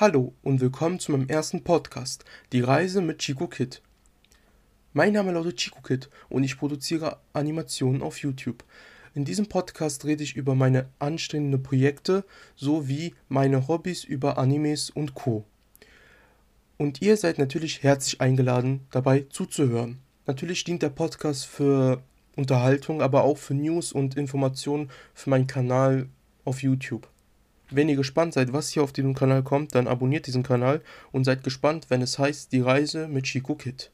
Hallo und willkommen zu meinem ersten Podcast, Die Reise mit Chico Kid. Mein Name lautet Chico Kid und ich produziere Animationen auf YouTube. In diesem Podcast rede ich über meine anstrengenden Projekte sowie meine Hobbys über Animes und Co. Und ihr seid natürlich herzlich eingeladen, dabei zuzuhören. Natürlich dient der Podcast für Unterhaltung, aber auch für News und Informationen für meinen Kanal auf YouTube. Wenn ihr gespannt seid, was hier auf diesem Kanal kommt, dann abonniert diesen Kanal und seid gespannt, wenn es heißt Die Reise mit Chico Kid.